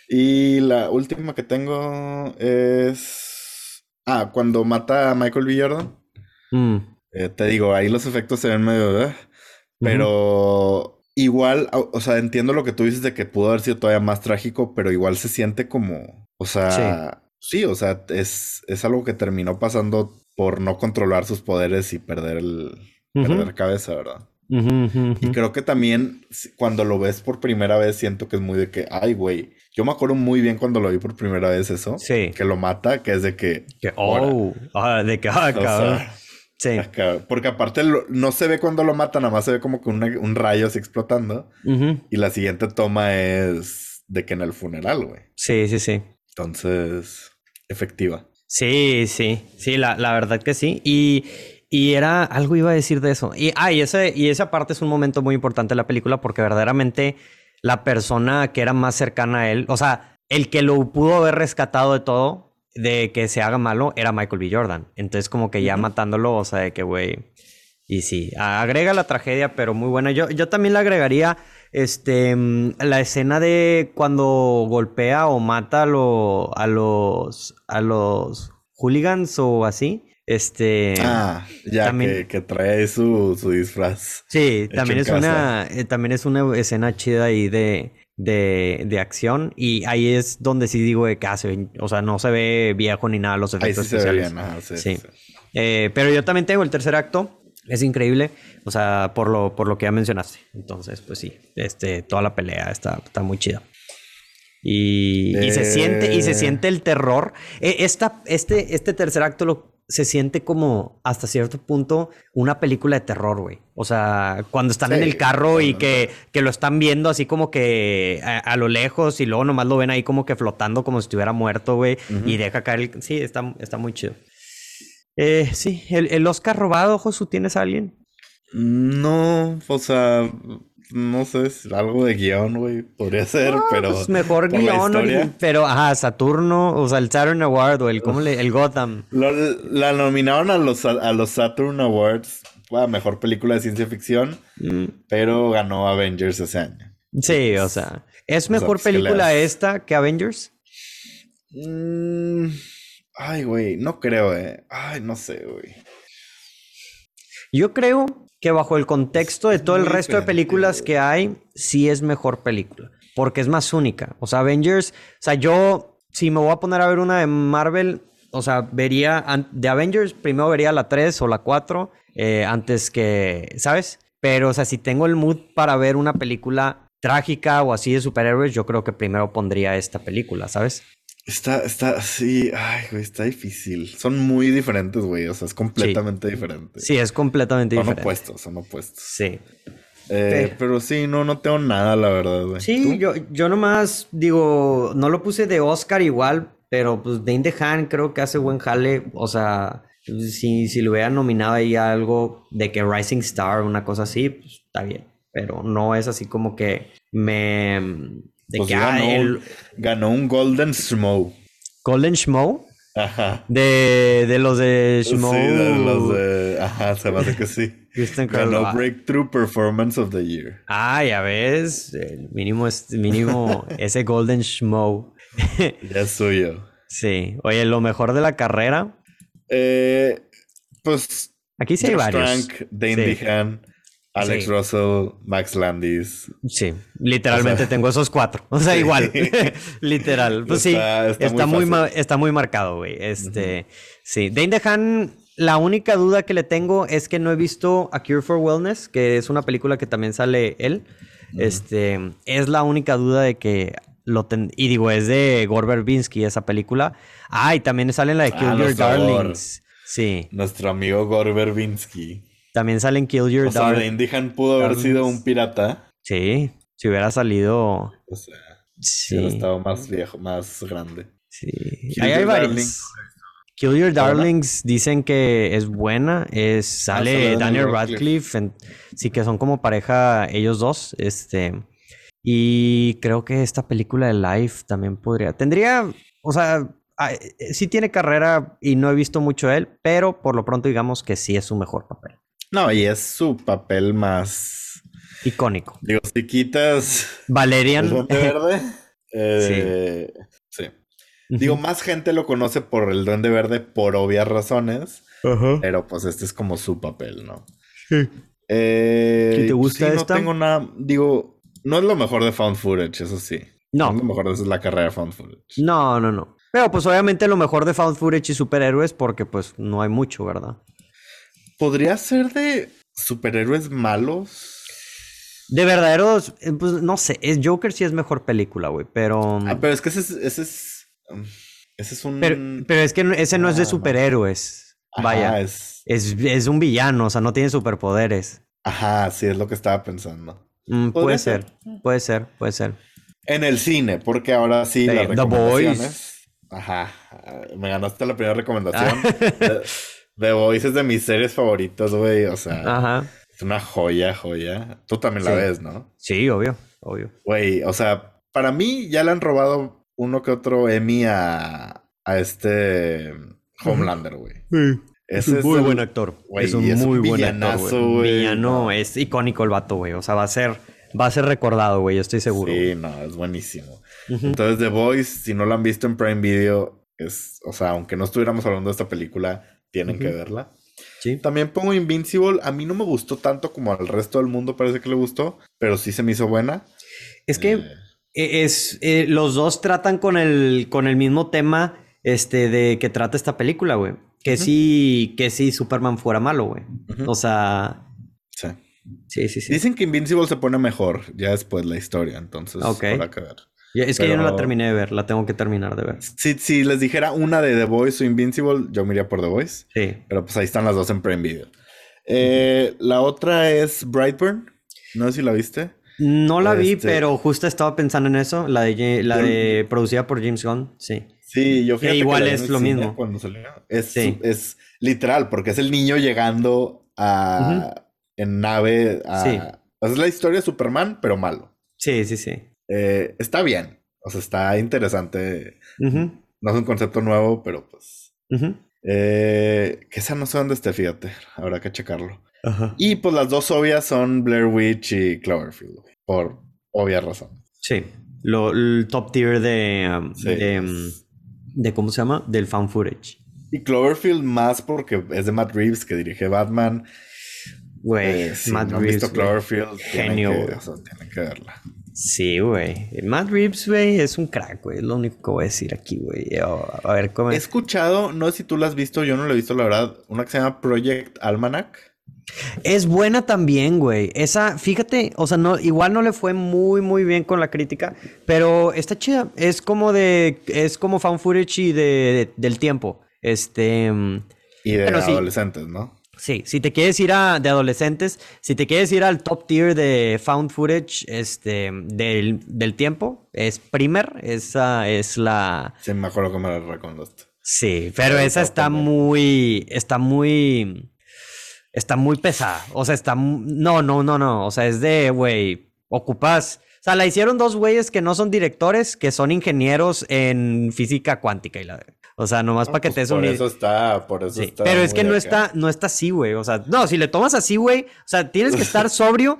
y la última que tengo es. Ah, cuando mata a Michael B. Jordan. Mm. Eh, te digo, ahí los efectos se ven medio. ¿eh? Pero. Uh -huh. Igual, o sea, entiendo lo que tú dices de que pudo haber sido todavía más trágico, pero igual se siente como. O sea. Sí, sí o sea, es, es algo que terminó pasando por no controlar sus poderes y perder el uh -huh. perder cabeza, ¿verdad? Uh -huh, y creo que también cuando lo ves por primera vez siento que es muy de que, ay, güey, yo me acuerdo muy bien cuando lo vi por primera vez eso, sí. que lo mata, que es de que, que oh, ah, de que ah, sea, Sí. porque aparte no se ve cuando lo matan, nada más se ve como que un rayo así explotando. Y la siguiente toma es de que en el funeral, güey. Sí, sí, sí. Entonces, efectiva. Sí, sí, sí, la, la verdad que sí. Y, y, era, algo iba a decir de eso. Y, ah, y, ese, y esa parte es un momento muy importante de la película porque verdaderamente la persona que era más cercana a él, o sea, el que lo pudo haber rescatado de todo, de que se haga malo, era Michael B. Jordan. Entonces, como que ya matándolo, o sea, de que, güey. Y sí, agrega la tragedia, pero muy buena. Yo, yo también le agregaría este, la escena de cuando golpea o mata a, a los a los hooligans o así. Este. Ah, ya que, trae su, su disfraz. Sí, también es una. Eh, también es una escena chida ahí de, de, de, acción. Y ahí es donde sí digo de que hace, o sea, no se ve viejo ni nada los efectos ahí sí especiales. Se ve bien, sí. Eh, pero yo también tengo el tercer acto. Es increíble. O sea, por lo, por lo que ya mencionaste. Entonces, pues sí, este, toda la pelea está, está muy chida. Y, se siente, y se eh. siente el terror. E, esta, este, este tercer acto lo, se siente como hasta cierto punto una película de terror, güey. O sea, cuando están en el carro y que, que, lo están viendo así como que a, lo lejos y luego nomás lo ven ahí como que flotando como si estuviera muerto, güey. Y deja caer el... Sí, está, está muy chido. Eh, sí, el, el Oscar robado, Josu, ¿tienes a alguien? No, o sea, no sé, algo de guion, güey. Podría ser, pero. Pues mejor guion, pero ajá, Saturno, o sea, el Saturn Award o el, ¿cómo le, el Gotham. la nominaron a los, a los Saturn Awards a mejor película de ciencia ficción, mm. pero ganó Avengers ese año. Sí, o sea, ¿es mejor pues, película esta que Avengers? Mm, ay, güey, no creo, eh. Ay, no sé, güey. Yo creo que bajo el contexto de todo el resto de películas que hay, sí es mejor película. Porque es más única. O sea, Avengers, o sea, yo, si me voy a poner a ver una de Marvel, o sea, vería de Avengers, primero vería la 3 o la 4, eh, antes que, ¿sabes? Pero, o sea, si tengo el mood para ver una película trágica o así de superhéroes, yo creo que primero pondría esta película, ¿sabes? Está, está, sí, ay, güey, está difícil. Son muy diferentes, güey. O sea, es completamente diferente. Sí, es completamente diferente. Son opuestos, son opuestos. Sí. Eh, pero sí, no, no tengo nada, la verdad, güey. Sí, yo, yo nomás digo, no lo puse de Oscar igual, pero pues Dane DeHaan creo que hace buen jale. O sea, si, si le hubiera nominado ahí algo de que Rising Star, una cosa así, pues está bien. Pero no es así como que me de pues ganó, un Golden Schmo. ¿Golden Schmo? Ajá. De, de los de Schmo. Sí, de los de. Ajá, se me hace que sí. ganó Breakthrough Performance of the Year. Ah, ya ves. El mínimo, es, mínimo ese Golden Schmo. ya es suyo. Sí. Oye, lo mejor de la carrera. Eh, pues. Aquí sí hay varios. Frank, Dane sí. Alex Russell, Max Landis. Sí, literalmente tengo esos cuatro. O sea, igual. Literal. Pues sí, está, muy, está muy marcado, güey. Este, sí. Dane DeHaan, la única duda que le tengo es que no he visto A Cure for Wellness, que es una película que también sale él. Este, es la única duda de que lo ten... y digo, es de Gore Verbinski esa película. Ah, y también sale en la de Kill ah, Your Darlings. Sí. Nuestro amigo Gore Verbinski. También salen Kill Your o Sea, Indihan pudo haber sido un pirata. Sí, si hubiera salido. O sea, sí. hubiera estado más viejo, más grande. Sí. Ahí hay varios. Kill Your Darlings dicen que es buena. Es, sale Daniel Radcliffe. sí, que son como pareja ellos dos. Este. Y creo que esta película de Life también podría. Tendría. O sea, sí tiene carrera y no he visto mucho él, pero por lo pronto digamos que sí es su mejor papel. No, y es su papel más icónico. Digo, si quitas Valerian Verde, eh, sí. Digo, más gente lo conoce por el Duende Verde por obvias razones, pero pues este es como su papel, ¿no? Sí. Eh, te gusta esta? No tengo nada, digo, no es lo mejor de Found Footage, eso sí. No. lo mejor de la carrera de Found Footage. No, no, no. Pero pues obviamente lo mejor de Found Footage y superhéroes porque pues no hay mucho, ¿verdad? ¿Podría ser de superhéroes malos? De verdaderos, eh, pues no sé, es Joker sí es mejor película, güey, pero... Ah, pero es que ese es... Ese es, um, ese es un... Pero, es que ese no es de ah, superhéroes. Vaya, es... Es, un villano, o sea, no tiene superpoderes. Ajá, sí, es lo que estaba pensando. Mm, puede ser, puede ser, puede ser. En el cine, porque ahora sí, las recomendaciones. Ajá, me ganaste la primera recomendación. Ah. The, Voice es de mis series favoritas, güey, o sea. Ajá. Es una joya, joya. Tú también la ves, ¿no? Sí, obvio, obvio. Güey, o sea, para mí ya le han robado uno que otro Emmy a, a este Homelander, güey. Sí. Es un muy buen actor. es un muy buen actor, güey. Villano, es icónico el vato, güey. O sea, va a ser, va a ser recordado, güey. Estoy seguro. Sí, no, es buenísimo. Entonces, The Voice, si no lo han visto en Prime Video, es, o sea, aunque no estuviéramos hablando de esta película, tienen que verla. Sí. También pongo Invincible. A mí no me gustó tanto como al resto del mundo parece que le gustó, pero sí se me hizo buena. Es que eh, e, es, eh, los dos tratan con el, con el mismo tema este, de que trata esta película, güey. Que sí, que sí Superman fuera malo, güey. O sea... Sí. Sí, sí, sí. Dicen que Invincible se pone mejor ya después la historia, entonces habrá que ver. Es que yo no la terminé de ver, la tengo que terminar de ver. Si, si les dijera una de The Voice o Invincible, yo me iría por The Voice. Sí. Pero pues ahí están las dos en Prime Video. Eh, la otra es Brightburn. No sé si la viste. No la vi, este pero justo estaba pensando en eso. La de, la de producida por James Gunn, sí. Sí, yo fíjate que igual es lo mismo. Cuando salió. Es, es literal, porque es el niño llegando a en nave a. Sí. es la historia de Superman, pero malo. Sí, sí, sí. Eh, está bien. O sea, está interesante. No es un concepto nuevo, pero pues. eh, que esa no sé dónde esté, fíjate. Habrá que checarlo. Y pues las dos obvias son Blair Witch y Cloverfield, por obvias razones. Sí, lo, el top tier de, um, um, de, ¿cómo se llama? Del fan footage. Y Cloverfield más porque es de Matt Reeves que dirige Batman. Güey, eh, Matt no Reeves. visto Cloverfield, genio. Tienen que, verla. Sí, güey. Matt Reeves, güey, es un crack, güey. Es lo único que voy a decir aquí, güey. A ver cómo. He escuchado, no sé si tú la has visto, yo no la he visto, la verdad, una que se llama Project Almanac. Es buena también, güey. Esa, fíjate, o sea, no, igual no le fue muy, muy bien con la crítica, pero está chida. Es como de, es como found footage y de, del tiempo. Este. Y de adolescentes, ¿no? Sí, si te quieres ir a de adolescentes, si te quieres ir al top tier de found footage este, del, del tiempo, es Primer, esa es la... Sí, me acuerdo que me la recomendaste. Sí, pero esa está muy, está muy está muy pesada. O sea, está. No, no, no, no. O sea, es de, güey, ocupas. O sea, la hicieron dos güeyes que no son directores, que son ingenieros en física cuántica y la. O sea, nomás para que pues te Por eso está, por eso está. Pero es que no está, no está así, güey. O sea, no, si le tomas así, güey, o sea, tienes que estar sobrio,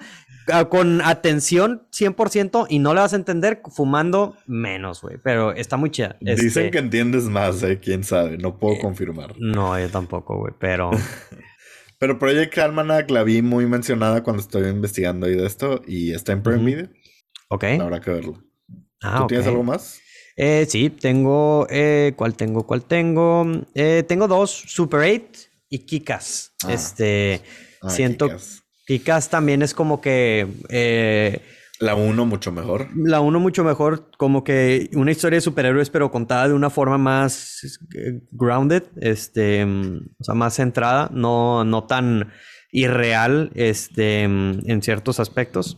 ah, con atención 100% y no le vas a entender fumando menos, güey. Pero está muy chida. Dicen este que entiendes más, eh, quién sabe. No puedo eh, confirmar. No, yo tampoco, güey. Pero. Pero Project Almanac la vi muy mencionada cuando estoy investigando ahí de esto y está en Prime Video. Ok. Habrá que verlo. Ah, ¿Tú tienes algo más? Eh, sí, tengo. Eh, ¿Cuál tengo? ¿Cuál tengo? Eh, tengo dos: Super 8 y Kikas. Ah. Este. Ah, siento. Kikas. también es como que. Eh, la 1 mucho mejor. La 1 mucho mejor, como que una historia de superhéroes, pero contada de una forma más grounded, este, o sea, más centrada, no, no tan irreal, este, en ciertos aspectos.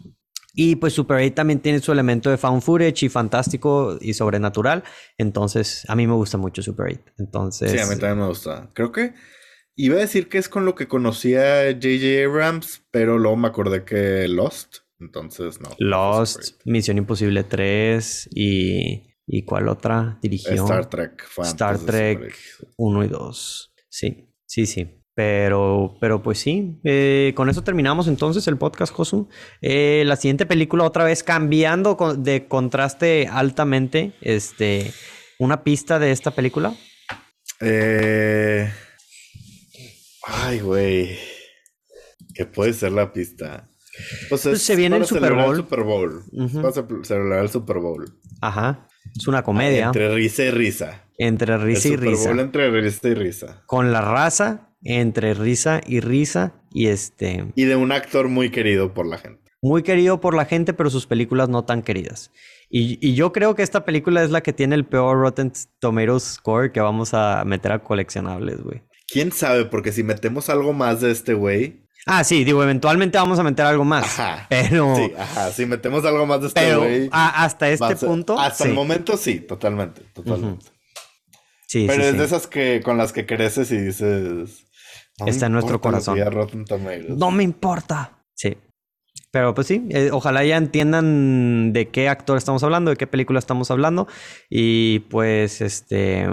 Y pues Super 8 también tiene su elemento de found footage y fantástico y sobrenatural. Entonces, a mí me gusta mucho Super 8. Entonces. Sí, a mí también me gusta. Creo que iba a decir que es con lo que conocía J.J. Abrams, pero luego me acordé que Lost. Entonces, no. Lost, Misión Imposible 3 y... ¿Y cuál otra dirigió? Star Trek. Star Trek 1 y 2. Sí, sí, sí. Pero, pero pues sí, eh, con eso terminamos entonces el podcast, Josu. Eh, la siguiente película, otra vez cambiando de contraste altamente, este, una pista de esta película. Eh... Ay, güey. ¿Qué puede ser la pista? Pues, pues se viene el Super Bowl. El Super Bowl. a celebrar el Super Bowl. Ajá. Es una comedia. Entre risa y risa. Entre risa y risa. Super Bowl entre risa y risa. Con la raza, entre risa y risa. Y este. Y de un actor muy querido por la gente. Muy querido por la gente, pero sus películas no tan queridas. Y, y yo creo que esta película es la que tiene el peor Rotten Tomatoes score que vamos a meter a coleccionables, güey. quién sabe, porque si metemos algo más de este güey. Ah, sí, digo, eventualmente vamos a meter algo más. Ajá. Pero. Sí, ajá. Si metemos algo más de este güey. hasta este punto. Hasta el momento sí, totalmente. Totalmente. Sí, Pero es de esas que con las que creces y dices. Está en nuestro corazón. No me importa. Sí. Pero pues sí, eh, ojalá ya entiendan de qué actor estamos hablando, de qué película estamos hablando. Y pues, este,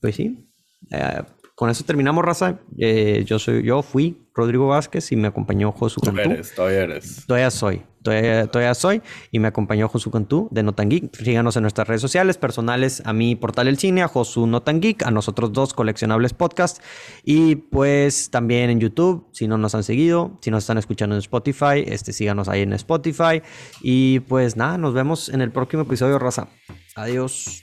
pues sí. Eh, con eso terminamos, raza. Eh, yo soy, yo fui Rodrigo Vázquez y me acompañó Josu Cantú. Eres, todavía eres. Todavía soy. Todavía, soy. Y me acompañó Josu Cantú de Notan Geek. Síganos en nuestras redes sociales personales, a mi portal El Cine, a Josu Notan Geek, a nosotros dos coleccionables podcast. Y pues también en YouTube, si no nos han seguido, si nos están escuchando en Spotify, este, síganos ahí en Spotify. Y pues nada, nos vemos en el próximo episodio, raza. Adiós.